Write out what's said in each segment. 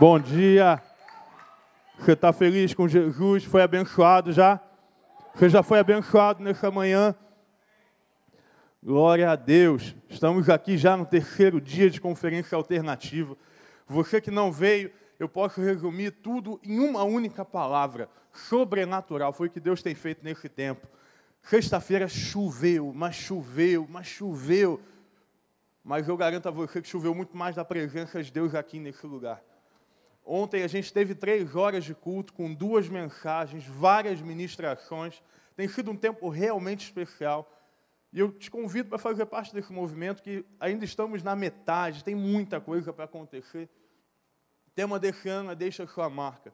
Bom dia. Você está feliz com Jesus? Foi abençoado já? Você já foi abençoado nessa manhã? Glória a Deus. Estamos aqui já no terceiro dia de conferência alternativa. Você que não veio, eu posso resumir tudo em uma única palavra: sobrenatural. Foi o que Deus tem feito nesse tempo. Sexta-feira choveu, mas choveu, mas choveu. Mas eu garanto a você que choveu muito mais da presença de Deus aqui nesse lugar. Ontem a gente teve três horas de culto com duas mensagens, várias ministrações. Tem sido um tempo realmente especial. E eu te convido para fazer parte desse movimento, que ainda estamos na metade, tem muita coisa para acontecer. O tema desse ano é Deixa Sua Marca.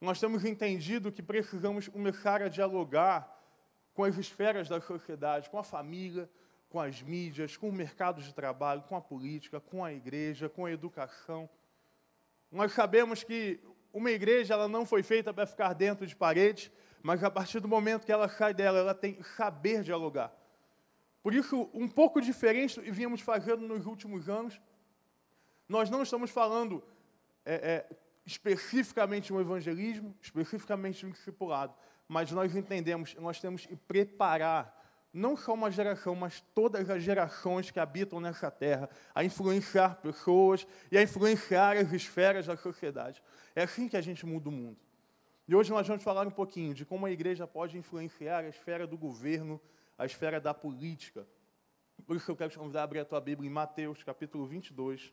Nós temos entendido que precisamos começar a dialogar com as esferas da sociedade, com a família, com as mídias, com o mercado de trabalho, com a política, com a igreja, com a educação nós sabemos que uma igreja ela não foi feita para ficar dentro de paredes, mas a partir do momento que ela sai dela, ela tem saber dialogar. Por isso, um pouco diferente do que vínhamos fazendo nos últimos anos, nós não estamos falando é, é, especificamente no evangelismo, especificamente no discipulado, mas nós entendemos, nós temos que preparar não só uma geração, mas todas as gerações que habitam nessa terra, a influenciar pessoas e a influenciar as esferas da sociedade. É assim que a gente muda o mundo. E hoje nós vamos falar um pouquinho de como a igreja pode influenciar a esfera do governo, a esfera da política. Por isso eu quero te convidar a abrir a tua Bíblia em Mateus, capítulo 22.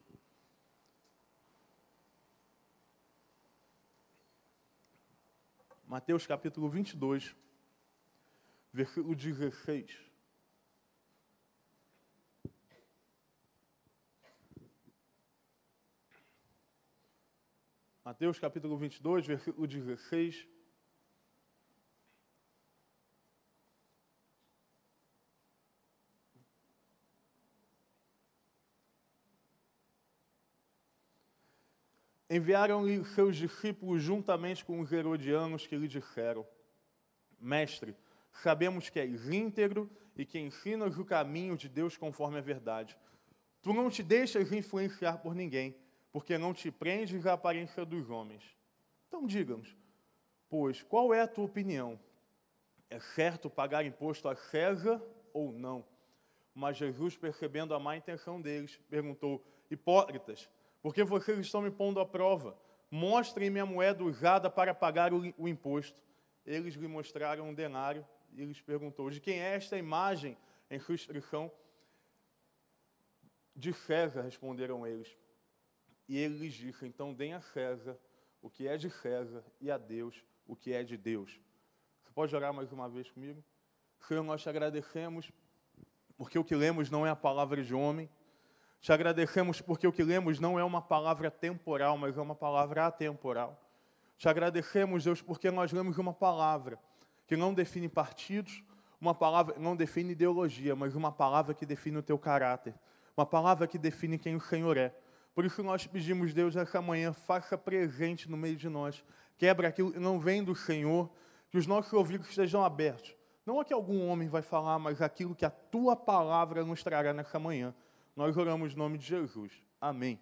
Mateus capítulo 22 versículo 16. Mateus capítulo 22, versículo 16. Enviaram-lhe seus discípulos juntamente com os herodianos que lhe disseram: Mestre, sabemos que és íntegro e que ensinas o caminho de Deus conforme a verdade. Tu não te deixas influenciar por ninguém, porque não te prendes à aparência dos homens. Então diga-nos, pois, qual é a tua opinião? É certo pagar imposto a César ou não? Mas Jesus, percebendo a má intenção deles, perguntou: Hipócritas, por que vocês estão me pondo à prova? Mostrem-me a moeda usada para pagar o, o imposto. Eles lhe mostraram um denário e lhes perguntou: De quem é esta imagem em sua inscrição? De César, responderam eles. E ele lhes disse: Então deem a César o que é de César e a Deus o que é de Deus. Você pode orar mais uma vez comigo? Senhor, nós te agradecemos porque o que lemos não é a palavra de homem. Te agradecemos porque o que lemos não é uma palavra temporal, mas é uma palavra atemporal. Te agradecemos, Deus, porque nós lemos uma palavra que não define partidos, uma palavra não define ideologia, mas uma palavra que define o teu caráter, uma palavra que define quem o Senhor é. Por isso nós pedimos, Deus, essa manhã, faça presente no meio de nós, quebra aquilo que não vem do Senhor, que os nossos ouvidos estejam abertos. Não é que algum homem vai falar, mas aquilo que a tua palavra nos trará nessa manhã. Nós oramos no nome de Jesus. Amém.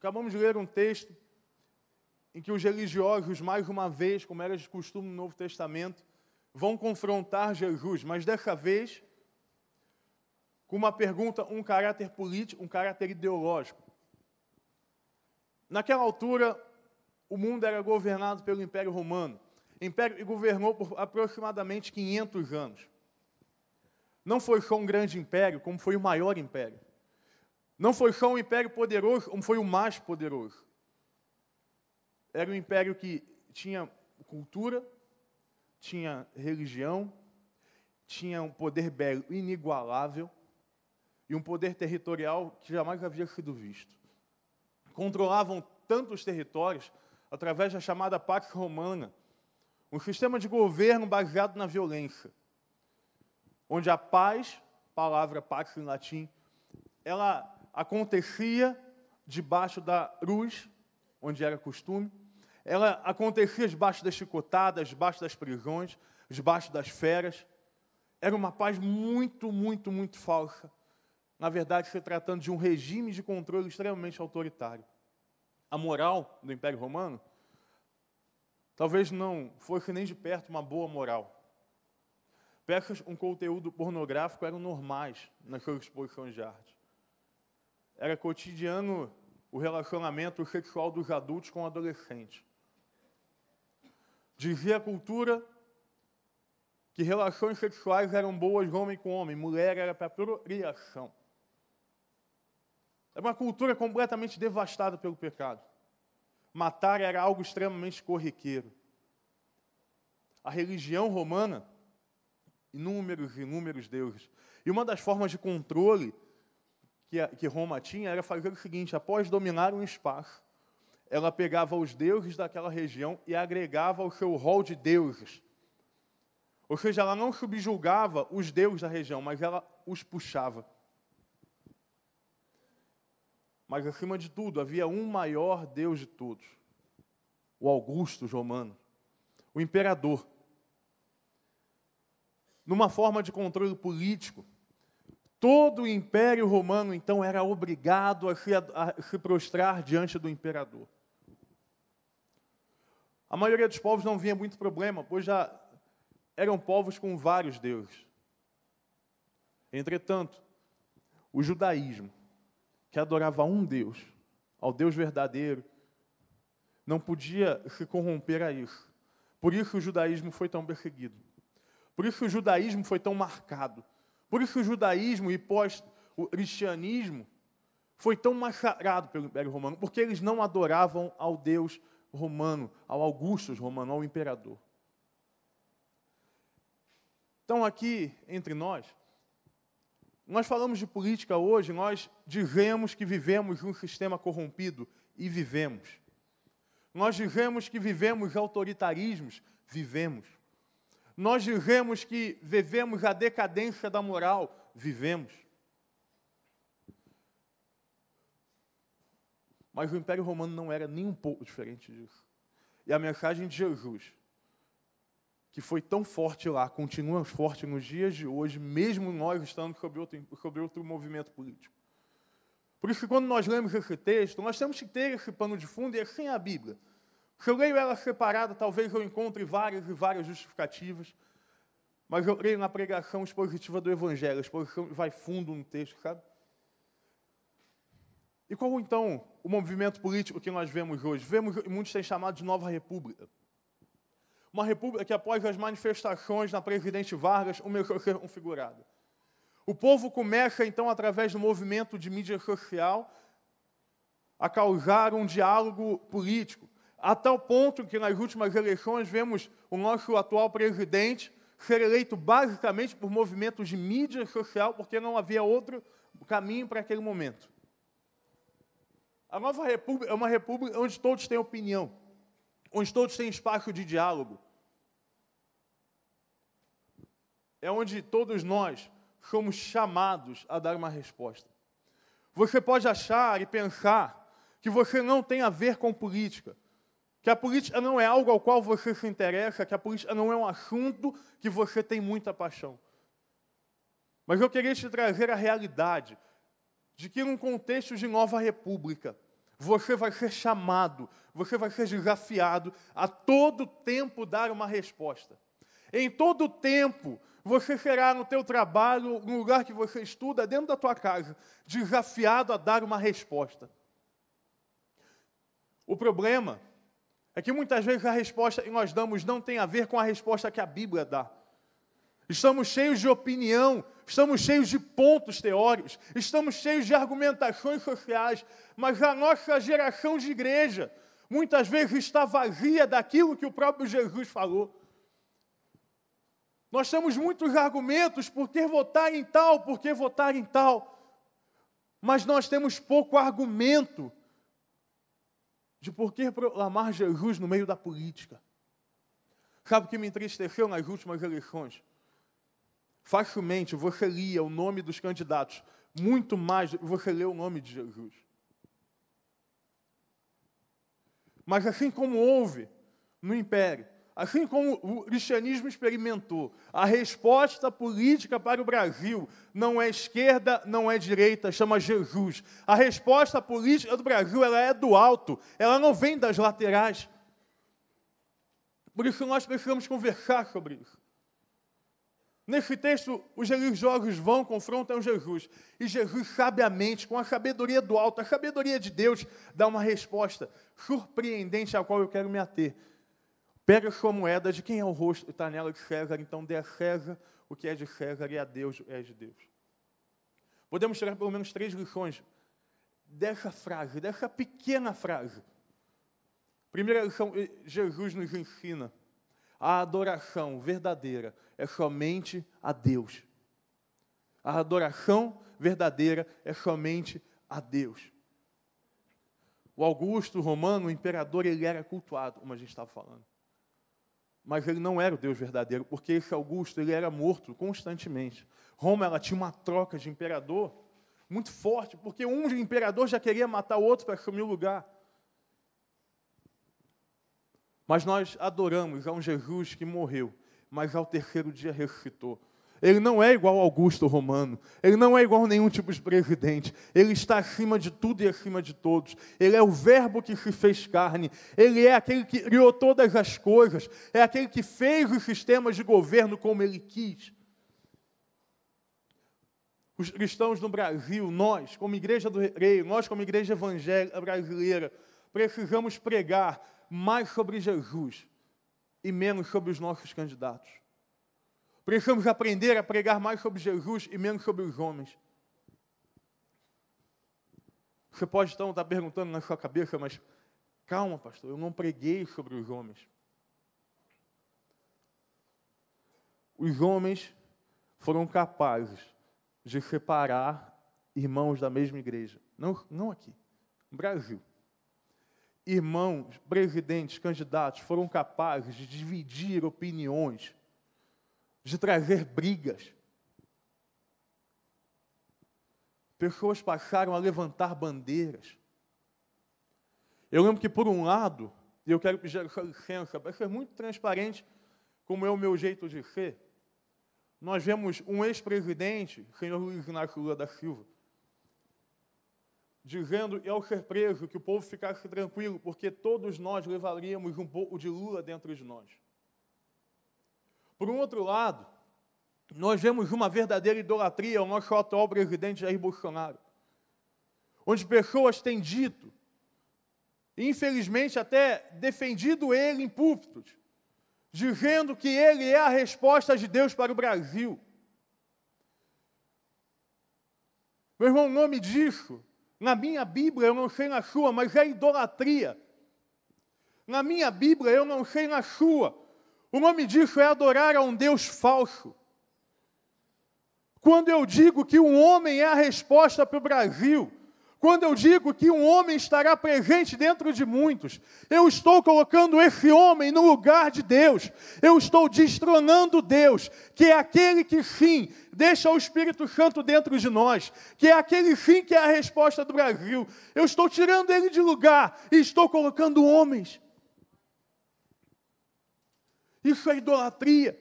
Acabamos de ler um texto em que os religiosos, mais uma vez, como era de costume no Novo Testamento, vão confrontar Jesus, mas dessa vez com uma pergunta, um caráter político, um caráter ideológico. Naquela altura, o mundo era governado pelo Império Romano. Império governou por aproximadamente 500 anos. Não foi só um grande império, como foi o maior império. Não foi só um império poderoso, como foi o mais poderoso era um império que tinha cultura, tinha religião, tinha um poder bélico inigualável e um poder territorial que jamais havia sido visto. Controlavam tantos territórios através da chamada Pax Romana, um sistema de governo baseado na violência, onde a paz, palavra pax em latim, ela acontecia debaixo da cruz, onde era costume, ela acontecia debaixo das chicotadas, debaixo das prisões, debaixo das feras. Era uma paz muito, muito, muito falsa. na verdade, se tratando de um regime de controle extremamente autoritário. A moral do Império Romano talvez não fosse nem de perto uma boa moral. Peças com conteúdo pornográfico eram normais nas suas exposições de arte. Era cotidiano o relacionamento sexual dos adultos com adolescentes. Dizia a cultura que relações sexuais eram boas homem com homem, mulher era para procriação. Era uma cultura completamente devastada pelo pecado. Matar era algo extremamente corriqueiro. A religião romana, inúmeros inúmeros deuses. E uma das formas de controle que, que Roma tinha era fazer o seguinte: após dominar um espaço, ela pegava os deuses daquela região e agregava ao seu rol de deuses. Ou seja, ela não subjulgava os deuses da região, mas ela os puxava. Mas, acima de tudo, havia um maior Deus de todos: o Augusto Romano, o imperador. Numa forma de controle político, todo o império romano, então, era obrigado a se, a se prostrar diante do imperador. A maioria dos povos não via muito problema, pois já eram povos com vários deuses. Entretanto, o judaísmo que adorava um Deus, ao Deus verdadeiro, não podia se corromper a isso. Por isso o judaísmo foi tão perseguido. Por isso o judaísmo foi tão marcado. Por isso o judaísmo e pós o cristianismo foi tão massacrado pelo Império Romano, porque eles não adoravam ao Deus romano, ao Augustus romano, ao imperador. Então aqui entre nós, nós falamos de política hoje, nós dizemos que vivemos um sistema corrompido e vivemos. Nós dizemos que vivemos autoritarismos, vivemos. Nós dizemos que vivemos a decadência da moral, vivemos. Mas o Império Romano não era nem um pouco diferente disso. E a mensagem de Jesus que foi tão forte lá, continua forte nos dias de hoje, mesmo nós estando sobre outro, outro movimento político. Por isso que quando nós lemos esse texto, nós temos que ter esse pano de fundo e assim é a Bíblia. Se eu leio ela separada, talvez eu encontre várias e várias justificativas, mas eu leio na pregação expositiva do Evangelho, a exposição vai fundo no texto, sabe? E qual então o movimento político que nós vemos hoje? Vemos, muitos têm chamado de Nova República uma república que, após as manifestações na presidente Vargas, começou a ser configurada. O povo começa, então, através do movimento de mídia social, a causar um diálogo político, a tal ponto que nas últimas eleições vemos o nosso atual presidente ser eleito basicamente por movimentos de mídia social, porque não havia outro caminho para aquele momento. A nova república é uma república onde todos têm opinião, onde todos têm espaço de diálogo, é onde todos nós somos chamados a dar uma resposta. Você pode achar e pensar que você não tem a ver com política, que a política não é algo ao qual você se interessa, que a política não é um assunto que você tem muita paixão. Mas eu queria te trazer a realidade de que, num contexto de nova república, você vai ser chamado, você vai ser desafiado a todo tempo dar uma resposta. Em todo tempo, você será no teu trabalho, no lugar que você estuda, dentro da tua casa, desafiado a dar uma resposta. O problema é que muitas vezes a resposta que nós damos não tem a ver com a resposta que a Bíblia dá. Estamos cheios de opinião, estamos cheios de pontos teóricos, estamos cheios de argumentações sociais, mas a nossa geração de igreja muitas vezes está vazia daquilo que o próprio Jesus falou. Nós temos muitos argumentos por que votar em tal, por que votar em tal, mas nós temos pouco argumento de por que proclamar Jesus no meio da política. Sabe o que me entristeceu nas últimas eleições? Facilmente você lia o nome dos candidatos, muito mais do que você lê o nome de Jesus. Mas assim como houve no Império Assim como o cristianismo experimentou, a resposta política para o Brasil não é esquerda, não é direita, chama Jesus. A resposta política do Brasil ela é do alto, ela não vem das laterais. Por isso nós precisamos conversar sobre isso. Nesse texto, os religiosos vão, confrontam Jesus. E Jesus, sabiamente, com a sabedoria do alto, a sabedoria de Deus, dá uma resposta surpreendente à qual eu quero me ater. Pega sua moeda, de quem é o rosto, está nela de César, então dê a César o que é de César e a Deus é de Deus. Podemos tirar pelo menos três lições dessa frase, dessa pequena frase. Primeira lição, Jesus nos ensina: a adoração verdadeira é somente a Deus. A adoração verdadeira é somente a Deus. O Augusto Romano, o imperador, ele era cultuado, como a gente estava falando mas ele não era o Deus verdadeiro, porque esse Augusto ele era morto constantemente. Roma ela tinha uma troca de imperador muito forte, porque um imperador já queria matar o outro para assumir o lugar. Mas nós adoramos a um Jesus que morreu, mas ao terceiro dia ressuscitou. Ele não é igual ao Augusto Romano. Ele não é igual a nenhum tipo de presidente. Ele está acima de tudo e acima de todos. Ele é o Verbo que se fez carne. Ele é aquele que criou todas as coisas. É aquele que fez os sistemas de governo como ele quis. Os cristãos no Brasil, nós, como Igreja do Rei, nós, como Igreja Evangélica Brasileira, precisamos pregar mais sobre Jesus e menos sobre os nossos candidatos. Precisamos aprender a pregar mais sobre Jesus e menos sobre os homens. Você pode então estar perguntando na sua cabeça, mas calma, pastor, eu não preguei sobre os homens. Os homens foram capazes de separar irmãos da mesma igreja. Não, não aqui, no Brasil. Irmãos, presidentes, candidatos foram capazes de dividir opiniões de trazer brigas. Pessoas passaram a levantar bandeiras. Eu lembro que, por um lado, e eu quero pedir essa licença, para ser muito transparente, como é o meu jeito de ser, nós vemos um ex-presidente, senhor Luiz Inácio Lula da Silva, dizendo, e ao ser preso, que o povo ficasse tranquilo, porque todos nós levaríamos um pouco de Lula dentro de nós. Por um outro lado, nós vemos uma verdadeira idolatria ao nosso atual presidente Jair Bolsonaro, onde pessoas têm dito, e infelizmente até defendido ele em púlpitos, dizendo que ele é a resposta de Deus para o Brasil. Meu irmão, o nome disso, na minha Bíblia, eu não sei na sua, mas é idolatria. Na minha Bíblia, eu não sei na sua, o nome disso é adorar a um Deus falso. Quando eu digo que um homem é a resposta para o Brasil, quando eu digo que um homem estará presente dentro de muitos, eu estou colocando esse homem no lugar de Deus, eu estou destronando Deus, que é aquele que sim deixa o Espírito Santo dentro de nós, que é aquele sim que é a resposta do Brasil. Eu estou tirando ele de lugar e estou colocando homens isso é idolatria.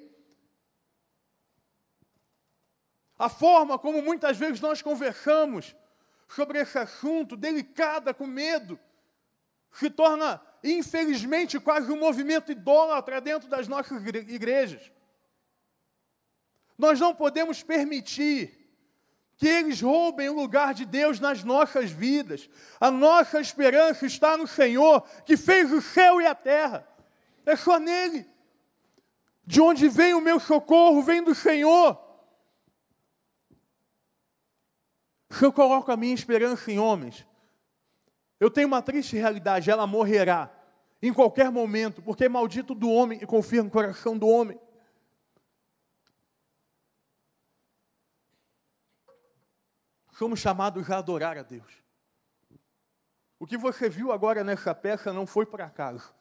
A forma como muitas vezes nós conversamos sobre esse assunto, delicada, com medo, se torna, infelizmente, quase um movimento idólatra dentro das nossas igrejas. Nós não podemos permitir que eles roubem o lugar de Deus nas nossas vidas. A nossa esperança está no Senhor, que fez o céu e a terra. É só nele. De onde vem o meu socorro? Vem do Senhor. Se eu coloco a minha esperança em homens, eu tenho uma triste realidade, ela morrerá em qualquer momento, porque é maldito do homem e confia no coração do homem. Somos chamados a adorar a Deus. O que você viu agora nessa peça não foi por acaso.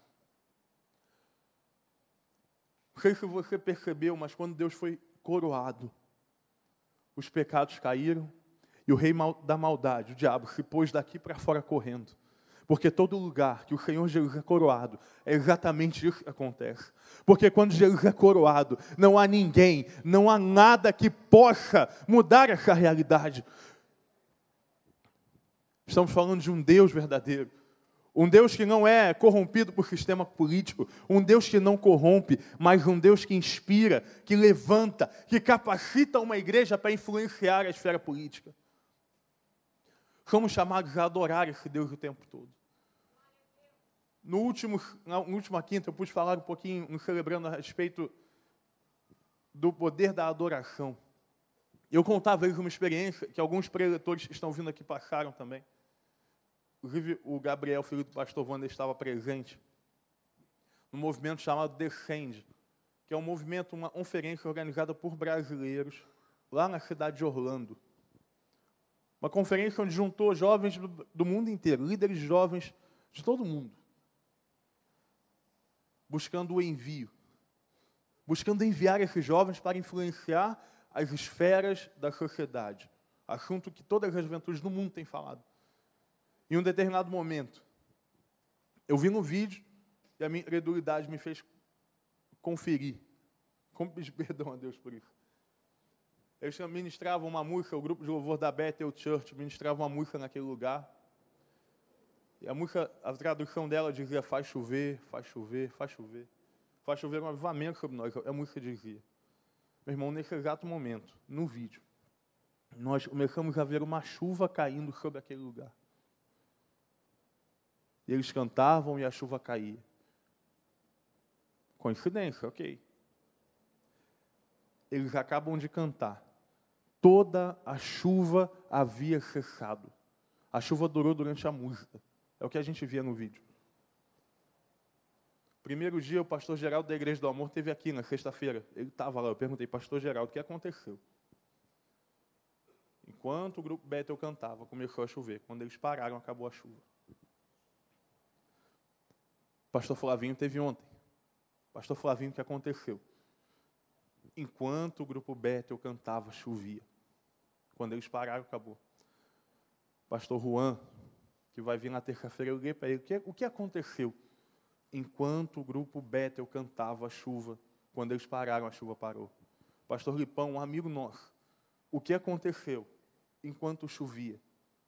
Não sei se você percebeu, mas quando Deus foi coroado, os pecados caíram e o rei da maldade, o diabo, se pôs daqui para fora correndo. Porque todo lugar que o Senhor Jesus é coroado, é exatamente isso que acontece. Porque quando Jesus é coroado, não há ninguém, não há nada que possa mudar essa realidade. Estamos falando de um Deus verdadeiro. Um Deus que não é corrompido por sistema político, um Deus que não corrompe, mas um Deus que inspira, que levanta, que capacita uma igreja para influenciar a esfera política. Somos chamados a adorar esse Deus o tempo todo. No último, na última quinta, eu pude falar um pouquinho, nos celebrando a respeito do poder da adoração. Eu contava uma experiência que alguns preletores que estão vindo aqui passaram também. Inclusive, o Gabriel, filho do pastor Wander, estava presente no movimento chamado Descende, que é um movimento, uma conferência organizada por brasileiros lá na cidade de Orlando. Uma conferência onde juntou jovens do, mundo inteiro, líderes jovens de todo mundo, buscando o envio, buscando enviar esses jovens para influenciar as esferas da sociedade, assunto que todas as juventudes do mundo têm falado. Em um determinado momento, eu vi no vídeo e a minha credulidade me fez conferir. Pedir perdão a Deus por isso. Eles ministravam uma música, o grupo de louvor da Bethel Church ministrava uma música naquele lugar. E a música, a tradução dela dizia: faz chover, faz chover, faz chover. Faz chover um avivamento sobre nós. A música dizia. Meu irmão, nesse exato momento, no vídeo, nós começamos a ver uma chuva caindo sobre aquele lugar. E eles cantavam e a chuva caía. Coincidência, ok. Eles acabam de cantar toda a chuva havia cessado. A chuva durou durante a música. É o que a gente via no vídeo. Primeiro dia, o pastor Geraldo da Igreja do Amor teve aqui na sexta-feira. Ele estava lá. Eu perguntei, pastor Geraldo, o que aconteceu? Enquanto o grupo Bethel cantava, começou a chover. Quando eles pararam, acabou a chuva. Pastor Flavinho teve ontem. Pastor Flavinho, o que aconteceu? Enquanto o grupo Bethel cantava, chovia. Quando eles pararam, acabou. Pastor Juan, que vai vir na terça-feira, eu liguei para ele. O que, o que aconteceu? Enquanto o grupo Bethel cantava a chuva, quando eles pararam, a chuva parou. Pastor Lipão, um amigo nosso. O que aconteceu? Enquanto chovia,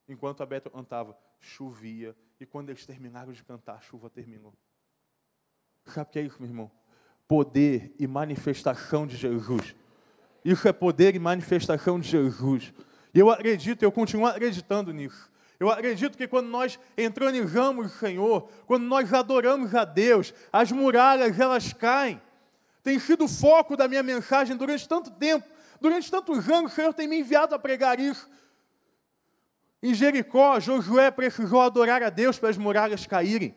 enquanto a Bethel cantava, chovia. E quando eles terminaram de cantar, a chuva terminou. Sabe o que é isso, meu irmão? Poder e manifestação de Jesus. Isso é poder e manifestação de Jesus. E eu acredito, eu continuo acreditando nisso. Eu acredito que quando nós entronizamos o Senhor, quando nós adoramos a Deus, as muralhas elas caem. Tem sido o foco da minha mensagem durante tanto tempo, durante tantos anos, o Senhor tem me enviado a pregar isso. Em Jericó, Josué precisou adorar a Deus para as muralhas caírem.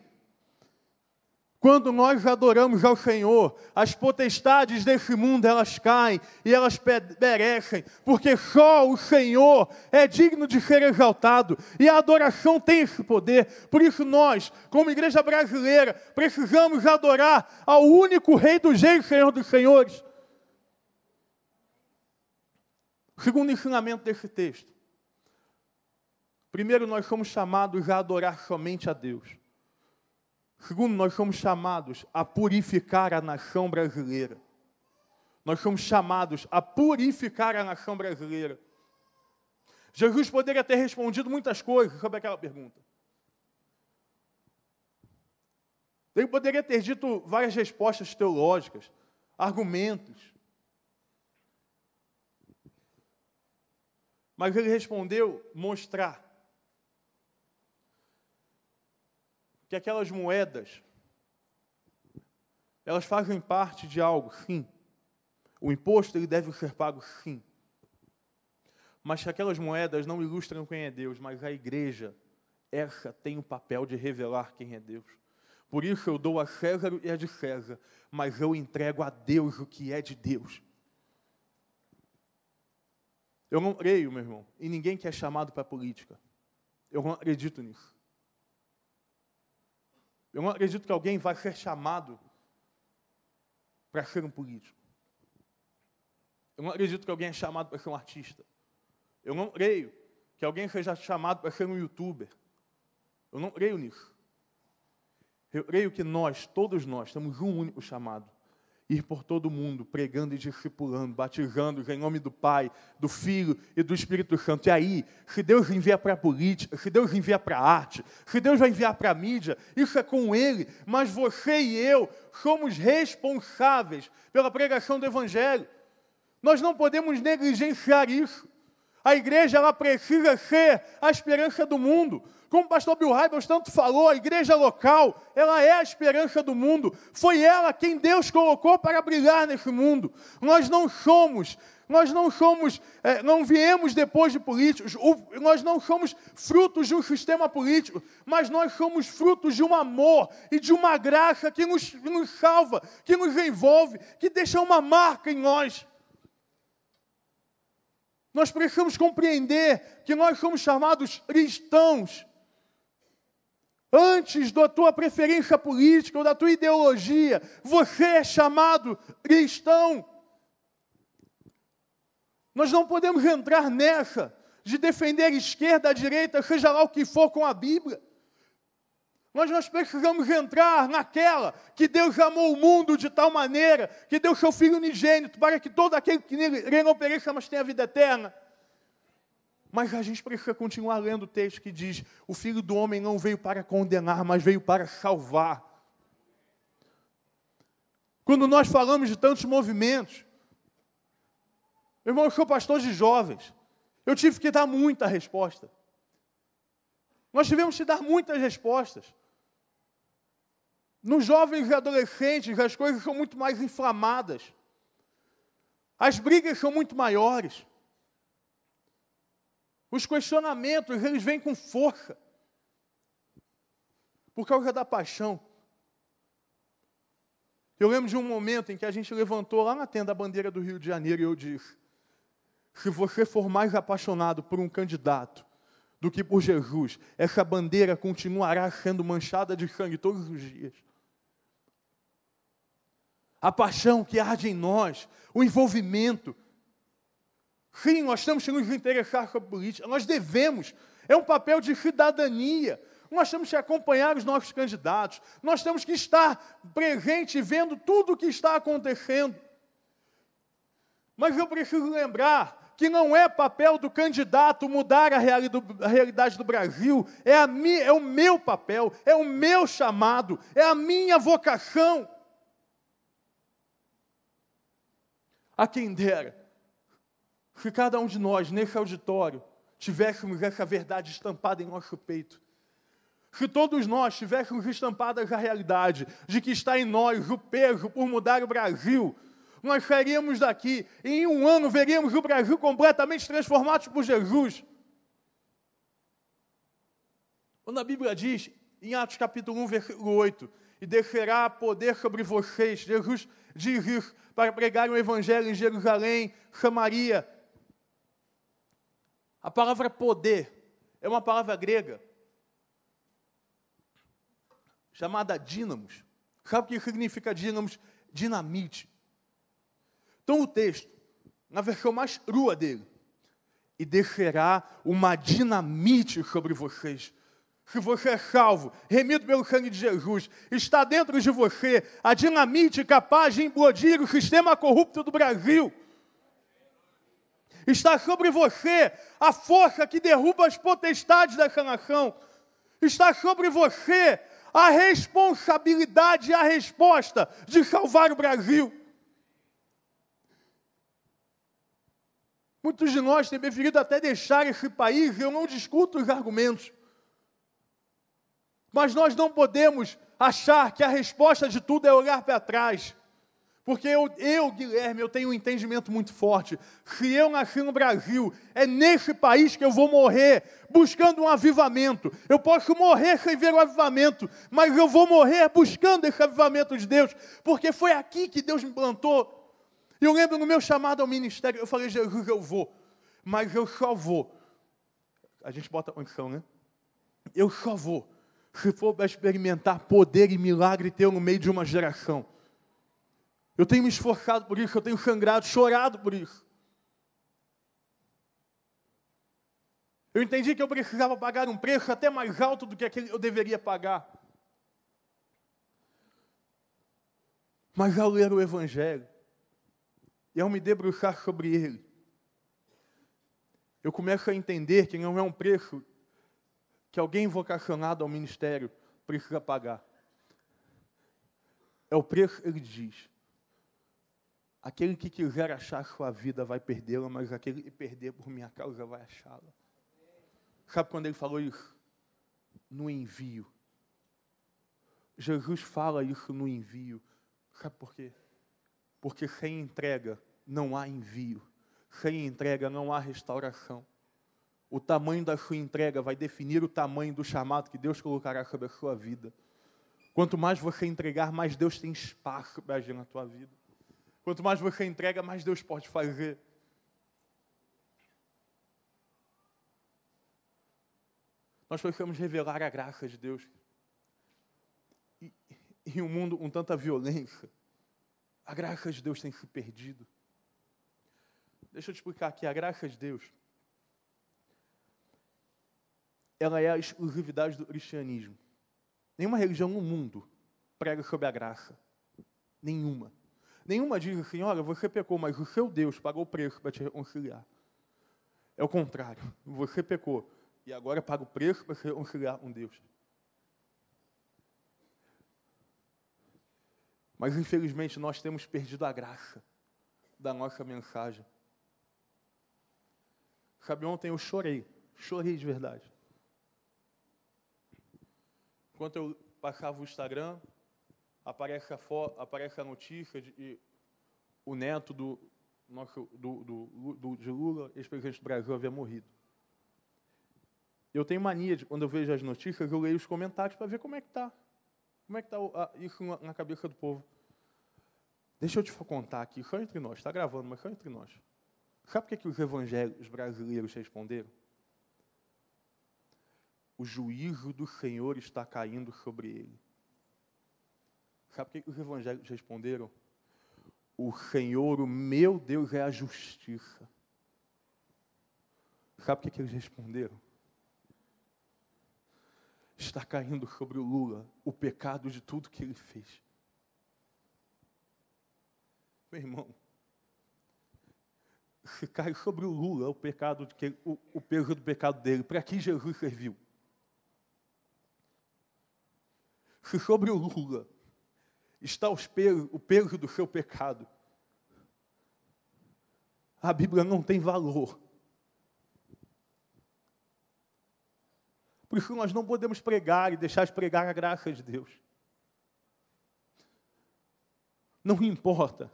Quando nós adoramos ao Senhor, as potestades desse mundo elas caem e elas perecem, porque só o Senhor é digno de ser exaltado e a adoração tem esse poder. Por isso nós, como igreja brasileira, precisamos adorar ao único Rei dos Reis, Senhor dos Senhores. Segundo ensinamento desse texto. Primeiro, nós somos chamados a adorar somente a Deus. Segundo, nós somos chamados a purificar a nação brasileira. Nós somos chamados a purificar a nação brasileira. Jesus poderia ter respondido muitas coisas sobre aquela pergunta. Ele poderia ter dito várias respostas teológicas, argumentos. Mas ele respondeu mostrar que aquelas moedas, elas fazem parte de algo, sim. O imposto ele deve ser pago, sim. Mas que aquelas moedas não ilustram quem é Deus, mas a igreja, essa tem o papel de revelar quem é Deus. Por isso eu dou a César e a de César, mas eu entrego a Deus o que é de Deus. Eu não creio, meu irmão, em ninguém que é chamado para a política. Eu não acredito nisso. Eu não acredito que alguém vai ser chamado para ser um político. Eu não acredito que alguém é chamado para ser um artista. Eu não creio que alguém seja chamado para ser um youtuber. Eu não creio nisso. Eu creio que nós, todos nós, temos um único chamado: ir por todo o mundo, pregando e discipulando, batizando em nome do Pai, do Filho e do Espírito Santo. E aí, se Deus envia para a política, se Deus envia para a arte, se Deus vai enviar para a mídia, isso é com Ele, mas você e eu somos responsáveis pela pregação do Evangelho. Nós não podemos negligenciar isso. A igreja ela precisa ser a esperança do mundo. Como o pastor Bill Hybels tanto falou, a igreja local, ela é a esperança do mundo. Foi ela quem Deus colocou para brilhar nesse mundo. Nós não somos, nós não somos, é, não viemos depois de políticos, nós não somos frutos de um sistema político, mas nós somos frutos de um amor e de uma graça que nos, nos salva, que nos envolve, que deixa uma marca em nós. Nós precisamos compreender que nós somos chamados cristãos. Antes da tua preferência política ou da tua ideologia, você é chamado cristão. Nós não podemos entrar nessa de defender a esquerda, a direita, seja lá o que for com a Bíblia. Mas nós precisamos entrar naquela que Deus amou o mundo de tal maneira que deu seu Filho unigênito para que todo aquele que nele não pereça, mas tenha vida eterna. Mas a gente precisa continuar lendo o texto que diz: O Filho do Homem não veio para condenar, mas veio para salvar. Quando nós falamos de tantos movimentos, irmão, eu sou pastor de jovens, eu tive que dar muita resposta. Nós tivemos que dar muitas respostas. Nos jovens e adolescentes, as coisas são muito mais inflamadas. As brigas são muito maiores. Os questionamentos, eles vêm com força. Por causa da paixão. Eu lembro de um momento em que a gente levantou lá na tenda a bandeira do Rio de Janeiro e eu disse: se você for mais apaixonado por um candidato do que por Jesus, essa bandeira continuará sendo manchada de sangue todos os dias a paixão que arde em nós, o envolvimento. Sim, nós temos que nos interessar a política, nós devemos, é um papel de cidadania. Nós temos que acompanhar os nossos candidatos, nós temos que estar presente vendo tudo o que está acontecendo. Mas eu preciso lembrar que não é papel do candidato mudar a realidade do Brasil, é, a minha, é o meu papel, é o meu chamado, é a minha vocação. A quem dera que cada um de nós, nesse auditório, tivéssemos essa verdade estampada em nosso peito. Se todos nós tivéssemos estampadas a realidade de que está em nós o peso por mudar o Brasil, nós sairíamos daqui e em um ano veríamos o Brasil completamente transformado por Jesus. Quando a Bíblia diz, em Atos capítulo 1, versículo 8, e descerá poder sobre vocês, Jesus diz isso, para pregar o Evangelho em Jerusalém, Samaria. A palavra poder é uma palavra grega chamada dínamos. Sabe o que significa dínamos? Dinamite. Então o texto, na versão mais crua dele, e descerá uma dinamite sobre vocês se você é salvo, remido pelo sangue de Jesus, está dentro de você a dinamite capaz de implodir o sistema corrupto do Brasil. Está sobre você a força que derruba as potestades dessa nação. Está sobre você a responsabilidade e a resposta de salvar o Brasil. Muitos de nós têm preferido até deixar esse país, eu não discuto os argumentos. Mas nós não podemos achar que a resposta de tudo é olhar para trás. Porque eu, eu, Guilherme, eu tenho um entendimento muito forte. Se eu nasci no Brasil, é nesse país que eu vou morrer, buscando um avivamento. Eu posso morrer sem ver o avivamento, mas eu vou morrer buscando esse avivamento de Deus, porque foi aqui que Deus me plantou. E eu lembro no meu chamado ao ministério, eu falei, Jesus, eu vou, mas eu só vou. A gente bota condição, né? Eu só vou se for para experimentar poder e milagre teu no meio de uma geração. Eu tenho me esforçado por isso, eu tenho sangrado, chorado por isso. Eu entendi que eu precisava pagar um preço até mais alto do que aquele eu deveria pagar. Mas ao ler o Evangelho, e ao me debruçar sobre ele, eu começo a entender que não é um preço que alguém vocacionado ao ministério precisa pagar. É o preço, ele diz. Aquele que quiser achar sua vida vai perdê-la, mas aquele que perder por minha causa vai achá-la. Sabe quando ele falou isso? No envio. Jesus fala isso no envio. Sabe por quê? Porque sem entrega não há envio. Sem entrega não há restauração. O tamanho da sua entrega vai definir o tamanho do chamado que Deus colocará sobre a sua vida. Quanto mais você entregar, mais Deus tem espaço para agir na tua vida. Quanto mais você entrega, mais Deus pode fazer. Nós precisamos revelar a graça de Deus. E, em um mundo com tanta violência, a graça de Deus tem se perdido. Deixa eu te explicar aqui, a graça de Deus, ela é a exclusividade do cristianismo. Nenhuma religião no mundo prega sobre a graça. Nenhuma. Nenhuma diz assim, olha, você pecou, mas o seu Deus pagou o preço para te reconciliar. É o contrário. Você pecou e agora paga o preço para se reconciliar com Deus. Mas infelizmente nós temos perdido a graça da nossa mensagem. Sabe, ontem eu chorei, chorei de verdade. Enquanto eu passava o Instagram, aparece a, aparece a notícia de o neto do, nosso, do, do, do de Lula, ex-presidente do Brasil, havia morrido. Eu tenho mania de, quando eu vejo as notícias, eu leio os comentários para ver como é que está. Como é que está isso na, na, cabeça do povo. Deixa eu te contar aqui, só entre nós, está gravando, mas só entre nós. Sabe por que, que os evangélicos brasileiros responderam? O juízo do Senhor está caindo sobre ele. Sabe o que os evangélicos responderam? O Senhor, o meu Deus, é a justiça. Sabe o que eles responderam? Está caindo sobre o Lula o pecado de tudo que ele fez. Meu irmão, se cai sobre o Lula o pecado de que, o, o peso do pecado dele, para que Jesus serviu? Se sobre o Lula está o peso do seu pecado. A Bíblia não tem valor. Por isso nós não podemos pregar e deixar de pregar a graça de Deus. Não importa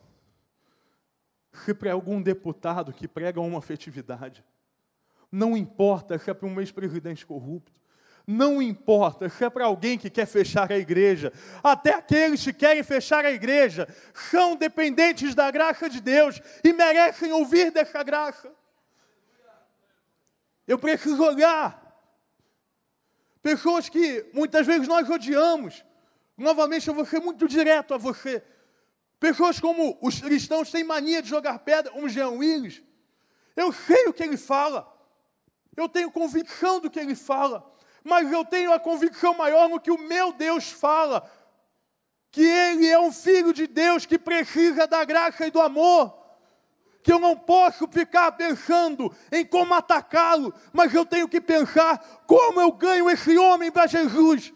se para algum deputado que prega uma afetividade, não importa se é para um ex-presidente corrupto, não importa se é para alguém que quer fechar a igreja, até aqueles que querem fechar a igreja são dependentes da graça de Deus e merecem ouvir dessa graça. Eu preciso olhar pessoas que muitas vezes nós odiamos. Novamente, eu vou ser muito direto a você. Pessoas como os cristãos têm mania de jogar pedra, como Jean Willis. Eu sei o que ele fala. Eu tenho convicção do que ele fala mas eu tenho a convicção maior no que o meu Deus fala, que Ele é um filho de Deus que precisa da graça e do amor, que eu não posso ficar pensando em como atacá-lo, mas eu tenho que pensar como eu ganho esse homem para Jesus.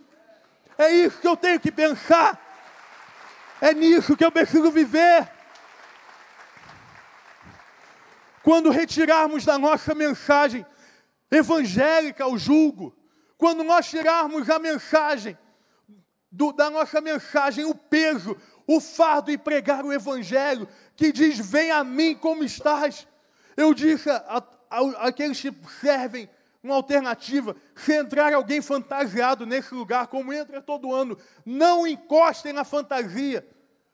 É isso que eu tenho que pensar, é nisso que eu preciso viver. Quando retirarmos da nossa mensagem evangélica o julgo, quando nós tirarmos a mensagem, do, da nossa mensagem, o peso, o fardo e pregar o Evangelho, que diz: Vem a mim como estás. Eu disse a, a, aqueles que servem uma alternativa: se entrar alguém fantasiado nesse lugar, como entra todo ano, não encostem na fantasia.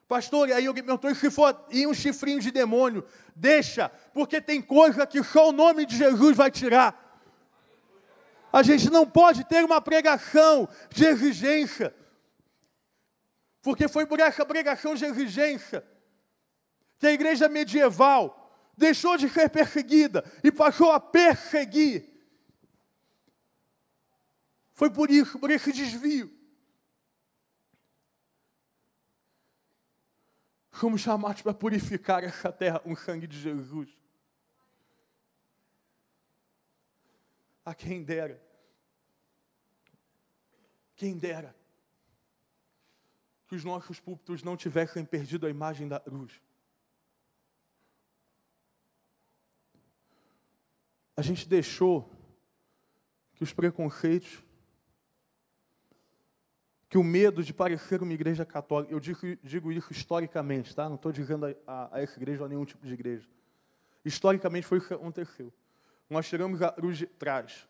Pastor, e aí alguém perguntou: se for ir um chifrinho de demônio, deixa, porque tem coisa que só o nome de Jesus vai tirar. A gente não pode ter uma pregação de exigência, porque foi por essa pregação de exigência que a igreja medieval deixou de ser perseguida e passou a perseguir. Foi por isso, por esse desvio. Somos chamados para purificar essa terra com o sangue de Jesus. A quem dera. Quem dera que os nossos púlpitos não tivessem perdido a imagem da cruz. A gente deixou que os preconceitos, que o medo de parecer uma igreja católica, eu digo, digo isso historicamente, tá? não estou dizendo a, a, a, essa igreja ou a nenhum tipo de igreja. Historicamente foi o que aconteceu. Nós tiramos a cruz de trás,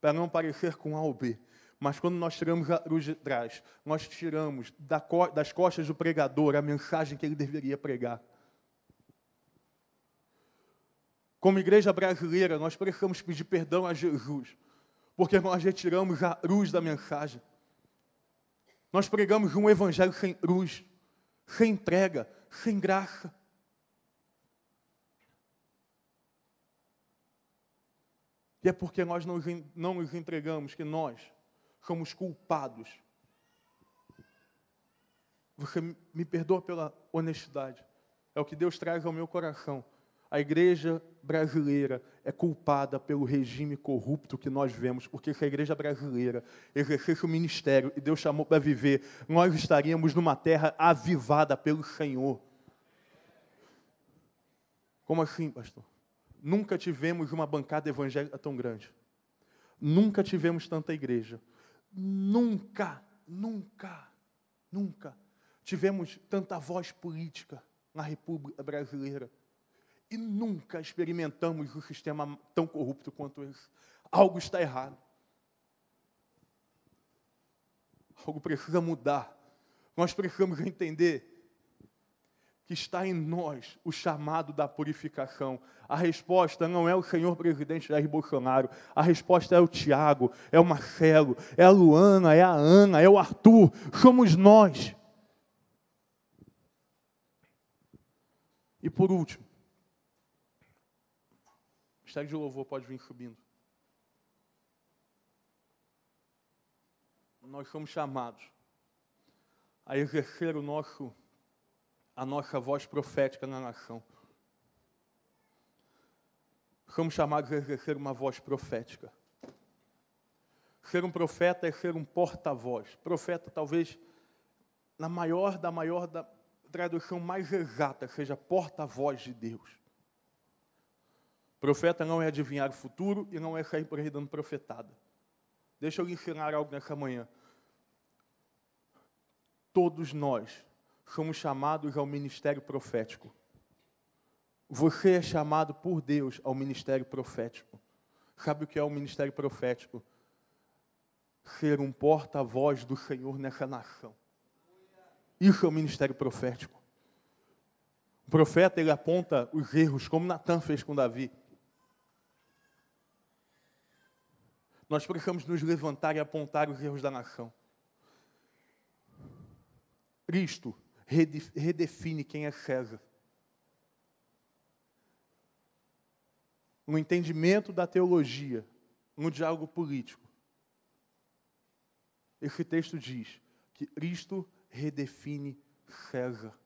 para não parecer com A ou B. Mas quando nós tiramos a cruz de trás, nós tiramos das costas do pregador a mensagem que ele deveria pregar. Como igreja brasileira, nós precisamos pedir perdão a Jesus, porque nós retiramos a cruz da mensagem. Nós pregamos um evangelho sem cruz, sem entrega, sem graça. E é porque nós não, não nos entregamos que nós somos culpados. Você me perdoa pela honestidade. É o que Deus traz ao meu coração. A igreja brasileira é culpada pelo regime corrupto que nós vemos, porque se a igreja brasileira exercesse o ministério e Deus chamou para viver, nós estaríamos numa terra avivada pelo Senhor. Como assim, pastor? Nunca tivemos uma bancada evangélica tão grande. Nunca tivemos tanta igreja. Nunca, nunca, nunca tivemos tanta voz política na República Brasileira. E nunca experimentamos um sistema tão corrupto quanto esse. Algo está errado. Algo precisa mudar. Nós precisamos entender que está em nós o chamado da purificação. A resposta não é o senhor presidente Jair Bolsonaro, a resposta é o Tiago, é o Marcelo, é a Luana, é a Ana, é o Arthur, somos nós. E por último, Ministério de louvor pode vir subindo. Nós somos chamados a exercer o nosso, a nossa voz profética na nação. Somos chamados a exercer uma voz profética. Ser um profeta é ser um porta-voz. Profeta, talvez, na maior da maior da tradução mais exata, seja porta-voz de Deus. Profeta não é adivinhar o futuro e não é sair por aí dando profetada. Deixa eu lhe ensinar algo nessa manhã. Todos nós somos chamados ao ministério profético. Você é chamado por Deus ao ministério profético. Sabe o que é o ministério profético? Ser um porta-voz do Senhor nessa nação. Isso é o ministério profético. O profeta ele aponta os erros, como Natan fez com Davi. Nós precisamos nos levantar e apontar os erros da nação. Cristo redefine quem é César. No entendimento da teologia, no diálogo político. Esse texto diz que Cristo redefine César.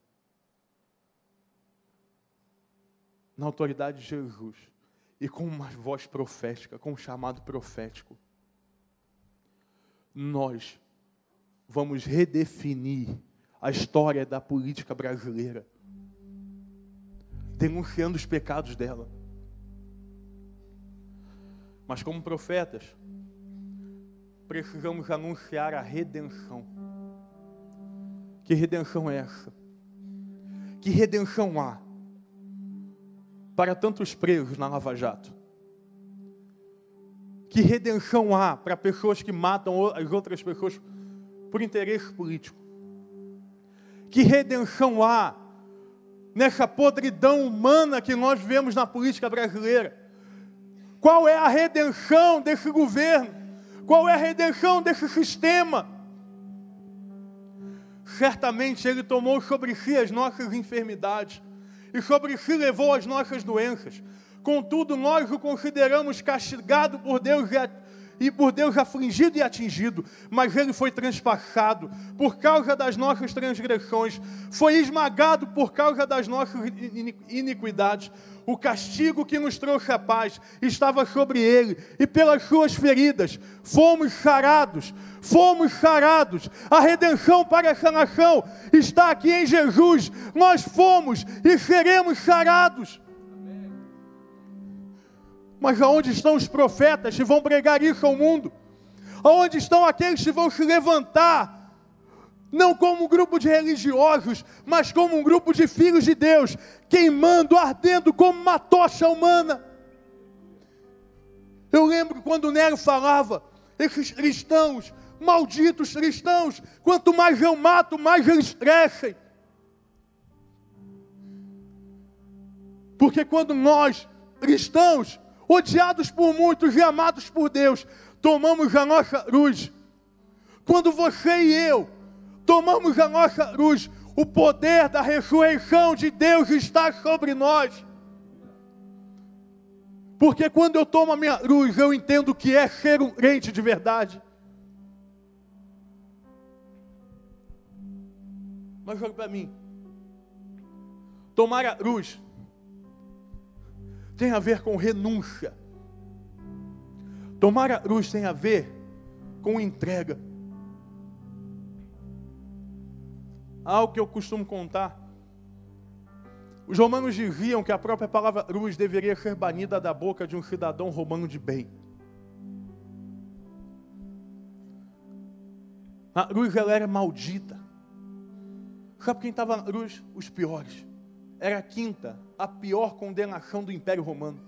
Na autoridade de Jesus e com uma voz profética, com um chamado profético, nós vamos redefinir a história da política brasileira, denunciando os pecados dela. Mas, como profetas, precisamos anunciar a redenção. Que redenção é essa? Que redenção há? para tantos presos na Lava Jato? Que redenção há para pessoas que matam as outras pessoas por interesse político? Que redenção há nessa podridão humana que nós vemos na política brasileira? Qual é a redenção desse governo? Qual é a redenção desse sistema? Certamente ele tomou sobre si as nossas enfermidades e sobre si levou as nossas doenças. Contudo, nós o consideramos castigado por Deus e por Deus afligido e atingido, mas ele foi transpassado por causa das nossas transgressões, foi esmagado por causa das nossas iniquidades. O castigo que nos trouxe a paz estava sobre ele, e pelas suas feridas fomos sarados, fomos sarados. A redenção para essa nação está aqui em Jesus. Nós fomos e seremos sarados. Mas aonde estão os profetas que vão pregar isso ao mundo? Aonde estão aqueles que vão se levantar? Não como um grupo de religiosos, mas como um grupo de filhos de Deus, queimando, ardendo como uma tocha humana. Eu lembro quando Nero falava, esses cristãos, malditos cristãos, quanto mais eu mato, mais eles crescem. Porque quando nós, cristãos, odiados por muitos e amados por Deus, tomamos a nossa cruz. Quando você e eu tomamos a nossa cruz, o poder da ressurreição de Deus está sobre nós. Porque quando eu tomo a minha cruz, eu entendo o que é ser um crente de verdade. Mas olha para mim. Tomar a cruz tem a ver com renúncia. Tomar a cruz tem a ver com entrega. Algo que eu costumo contar. Os romanos diziam que a própria palavra cruz deveria ser banida da boca de um cidadão romano de bem. A cruz ela era maldita. Sabe quem estava na cruz? Os piores era a quinta, a pior condenação do Império Romano.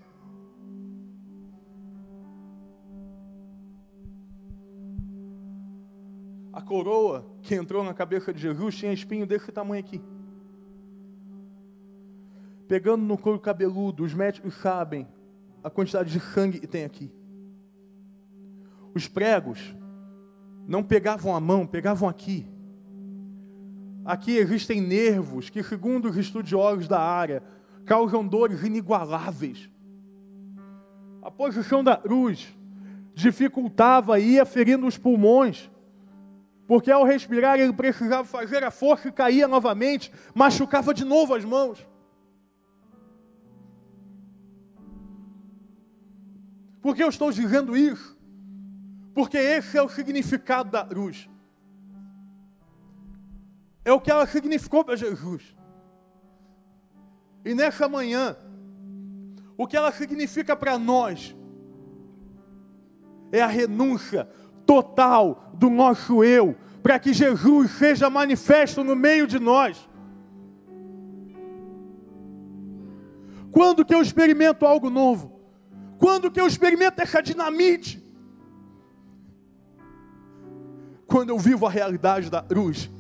A coroa que entrou na cabeça de Jesus tinha espinho desse tamanho aqui. Pegando no couro cabeludo, os médicos sabem a quantidade de sangue que tem aqui. Os pregos não pegavam a mão, pegavam aqui. Aqui existem nervos que, segundo os estudiosos da área, causam dores inigualáveis. A posição da cruz dificultava e ia ferindo os pulmões, porque ao respirar ele precisava fazer a força e caía novamente, machucava de novo as mãos. Por que eu estou dizendo isso? Porque esse é o significado da cruz é o que ela significou para Jesus. E nessa manhã, o que ela significa para nós é a renúncia total do nosso eu, para que Jesus seja manifesto no meio de nós. Quando que eu experimento algo novo? Quando que eu experimento essa dinamite? Quando eu vivo a realidade da cruz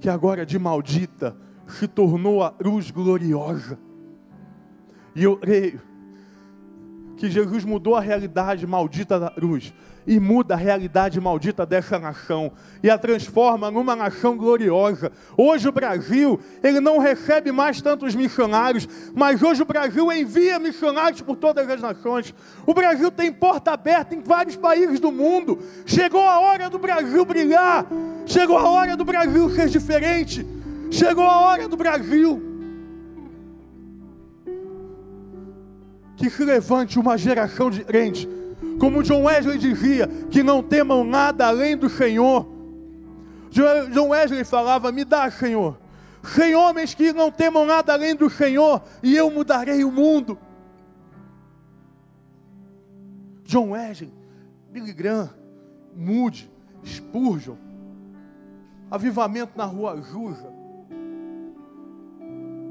que agora de maldita se tornou a cruz gloriosa. E eu creio que Jesus mudou a realidade maldita da cruz e muda a realidade maldita dessa nação e a transforma numa nação gloriosa. Hoje o Brasil, ele não recebe mais tantos missionários, mas hoje o Brasil envia missionários por todas as nações. O Brasil tem porta aberta em vários países do mundo. Chegou a hora do Brasil brilhar. Chegou a hora do Brasil ser diferente. Chegou a hora do Brasil que se levante uma geração de crentes como John Wesley dizia, que não temam nada além do Senhor. John Wesley falava: Me dá, Senhor. Sem homens que não temam nada além do Senhor, e eu mudarei o mundo. John Wesley, Billy Graham, Moody, Spurgeon, Avivamento na Rua Ajuda,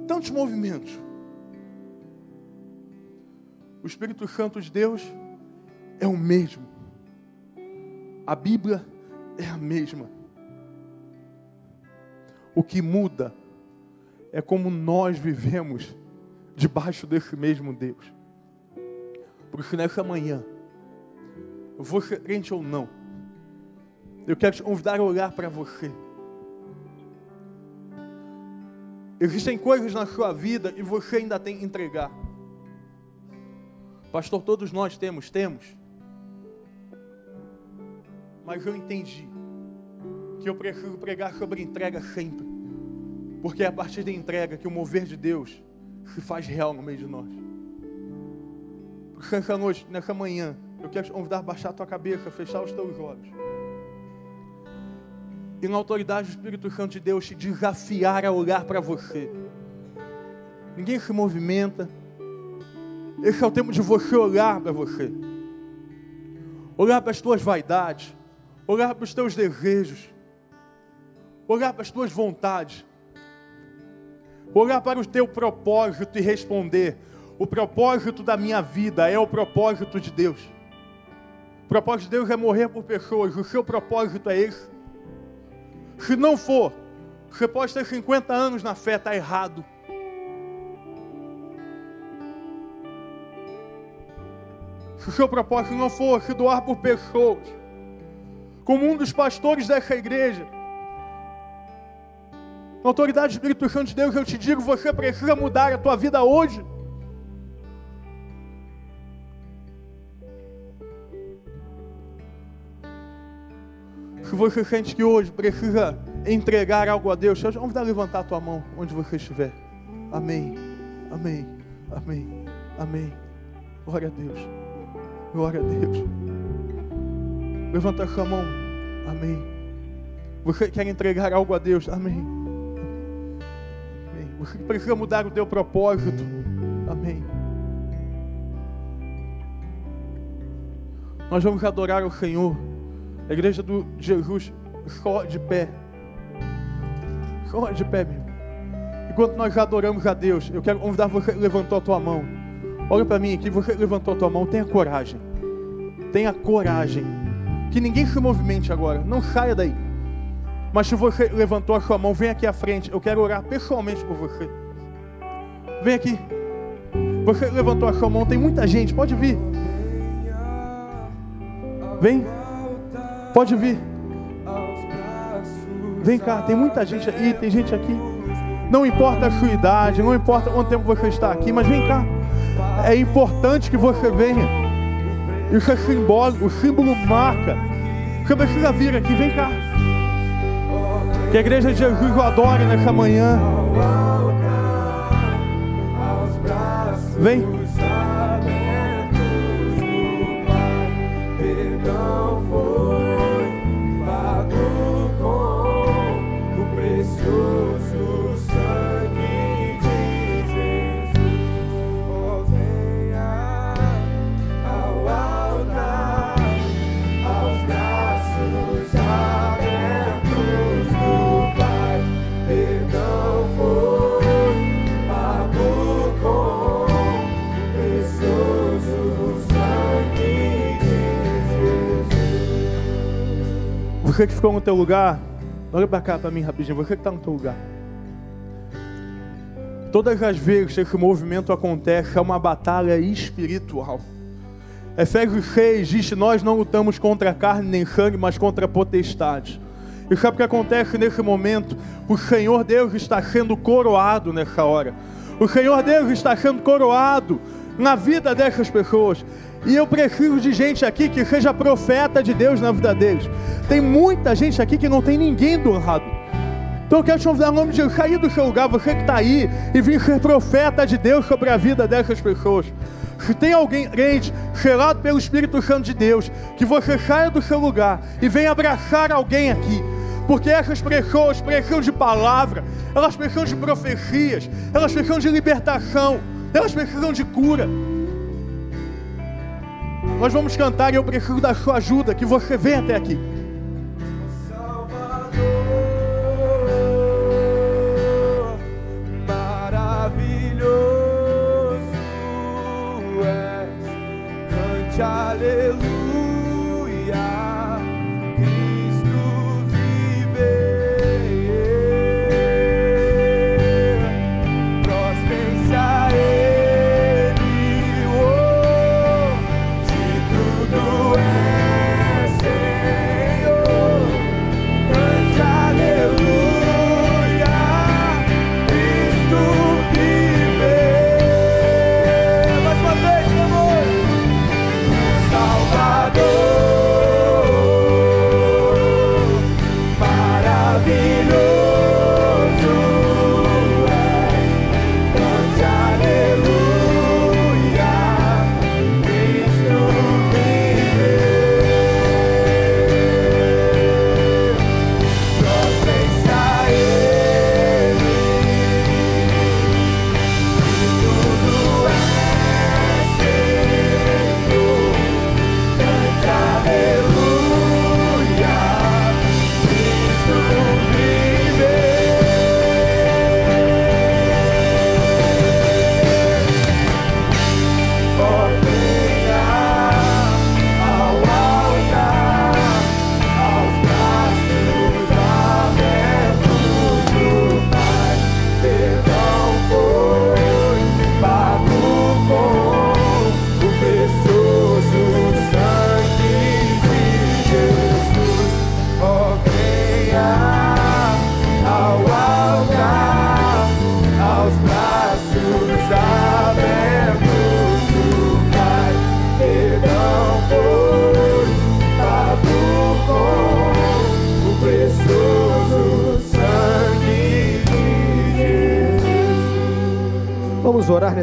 tantos movimentos. O Espírito Santo de Deus é o mesmo. A Bíblia é a mesma. O que muda é como nós vivemos debaixo desse mesmo Deus. Por isso, nessa manhã, você crente ou não, eu quero te convidar a olhar para você. Existem coisas na sua vida e você ainda tem que entregar. Pastor, todos nós temos, temos. Mas eu entendi que eu preciso pregar sobre entrega sempre. Porque é a partir da entrega que o mover de Deus se faz real no meio de nós. Porque nessa noite, nessa manhã, eu quero te convidar a baixar a tua cabeça, fechar os teus olhos. E na autoridade do Espírito Santo de Deus te desafiar a olhar para você. Ninguém se movimenta. Esse é o tempo de você olhar para você. Olhar para as tuas vaidades. Olhar para os teus desejos. Olhar para as tuas vontades. Olhar para o teu propósito e responder: o propósito da minha vida é o propósito de Deus. O propósito de Deus é morrer por pessoas. O seu propósito é esse. Se não for, você pode ter 50 anos na fé, está errado. Se o seu propósito não for se doar por pessoas, como um dos pastores dessa igreja, na autoridade do Espírito Santo de Deus, eu te digo: você precisa mudar a tua vida hoje. Se você sente que hoje precisa entregar algo a Deus, vamos dar levantar a tua mão onde você estiver. Amém. Amém. Amém. Amém. Glória a Deus. Glória a Deus. Levanta a sua mão. Amém. Você quer entregar algo a Deus? Amém. Amém. Você precisa mudar o teu propósito. Amém. Nós vamos adorar o Senhor. A igreja do Jesus só de pé. Só de pé, meu. Enquanto nós adoramos a Deus, eu quero convidar você levantou a tua mão. Olha para mim aqui, você levantou a tua mão, tenha coragem. Tenha coragem. Que ninguém se movimente agora, não saia daí. Mas se você levantou a sua mão, vem aqui à frente. Eu quero orar pessoalmente por você. Vem aqui. Você levantou a sua mão, tem muita gente, pode vir. Vem. Pode vir. Vem cá, tem muita gente aí, tem gente aqui. Não importa a sua idade, não importa quanto tempo você está aqui, mas vem cá. É importante que você venha. Isso é simbólico, o símbolo marca. Você precisa vir aqui, vem cá. Que a igreja de Jesus o adore nessa manhã. Vem. Você que ficou no teu lugar, olha para cá para mim rapidinho. Você que está no teu lugar. Todas as vezes que esse movimento acontece, é uma batalha espiritual. Efésios 6 diz que nós não lutamos contra carne nem sangue, mas contra potestades. E sabe o que acontece nesse momento? O Senhor Deus está sendo coroado nessa hora. O Senhor Deus está sendo coroado na vida dessas pessoas. E eu prefiro de gente aqui que seja profeta de Deus na vida deles. Tem muita gente aqui que não tem ninguém do lado. Então eu quero te convidar em nome de Deus, sair do seu lugar, você que está aí, e vir ser profeta de Deus sobre a vida dessas pessoas. Se tem alguém crente, selado pelo Espírito Santo de Deus, que você saia do seu lugar e venha abraçar alguém aqui. Porque essas pessoas precisam de palavra, elas precisam de profecias, elas precisam de libertação, elas precisam de cura. Nós vamos cantar e eu preciso da sua ajuda, que você venha até aqui.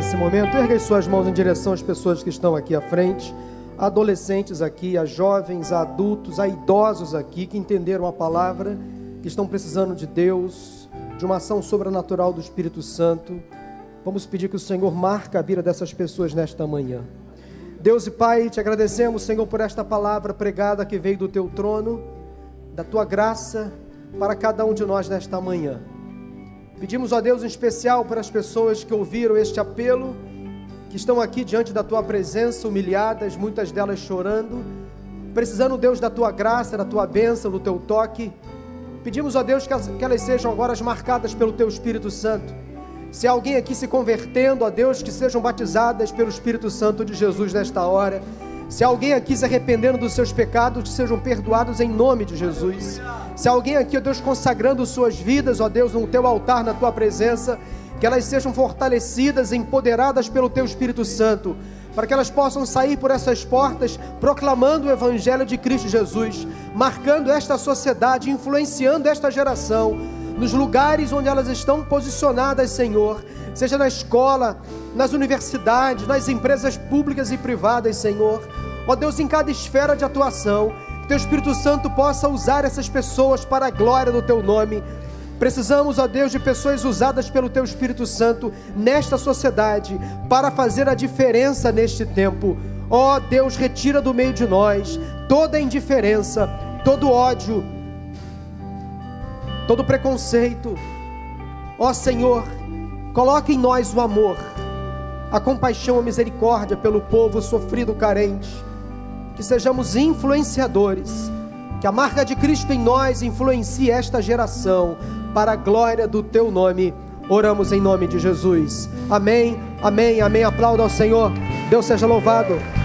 Nesse momento. Ergue suas mãos em direção às pessoas que estão aqui à frente, a adolescentes aqui, a jovens, a adultos, a idosos aqui que entenderam a palavra, que estão precisando de Deus, de uma ação sobrenatural do Espírito Santo. Vamos pedir que o Senhor marque a vida dessas pessoas nesta manhã. Deus e Pai, te agradecemos, Senhor, por esta palavra pregada que veio do teu trono, da tua graça para cada um de nós nesta manhã. Pedimos a Deus em especial para as pessoas que ouviram este apelo, que estão aqui diante da tua presença, humilhadas, muitas delas chorando, precisando, Deus, da tua graça, da tua bênção, do teu toque. Pedimos a Deus que elas sejam agora marcadas pelo teu Espírito Santo. Se alguém aqui se convertendo a Deus, que sejam batizadas pelo Espírito Santo de Jesus nesta hora. Se alguém aqui se arrependendo dos seus pecados, sejam perdoados em nome de Jesus. Se alguém aqui, ó Deus, consagrando suas vidas, ó Deus, no teu altar, na tua presença, que elas sejam fortalecidas, empoderadas pelo teu Espírito Santo, para que elas possam sair por essas portas proclamando o Evangelho de Cristo Jesus, marcando esta sociedade, influenciando esta geração, nos lugares onde elas estão posicionadas, Senhor, seja na escola, nas universidades, nas empresas públicas e privadas, Senhor. Ó Deus, em cada esfera de atuação, que Teu Espírito Santo possa usar essas pessoas para a glória do Teu nome. Precisamos, ó Deus, de pessoas usadas pelo Teu Espírito Santo nesta sociedade para fazer a diferença neste tempo. Ó Deus, retira do meio de nós toda indiferença, todo ódio, todo preconceito. Ó Senhor, coloque em nós o amor, a compaixão, a misericórdia pelo povo sofrido, carente. Que sejamos influenciadores, que a marca de Cristo em nós influencie esta geração para a glória do teu nome. Oramos em nome de Jesus. Amém, amém, amém. Aplauda ao Senhor. Deus seja louvado.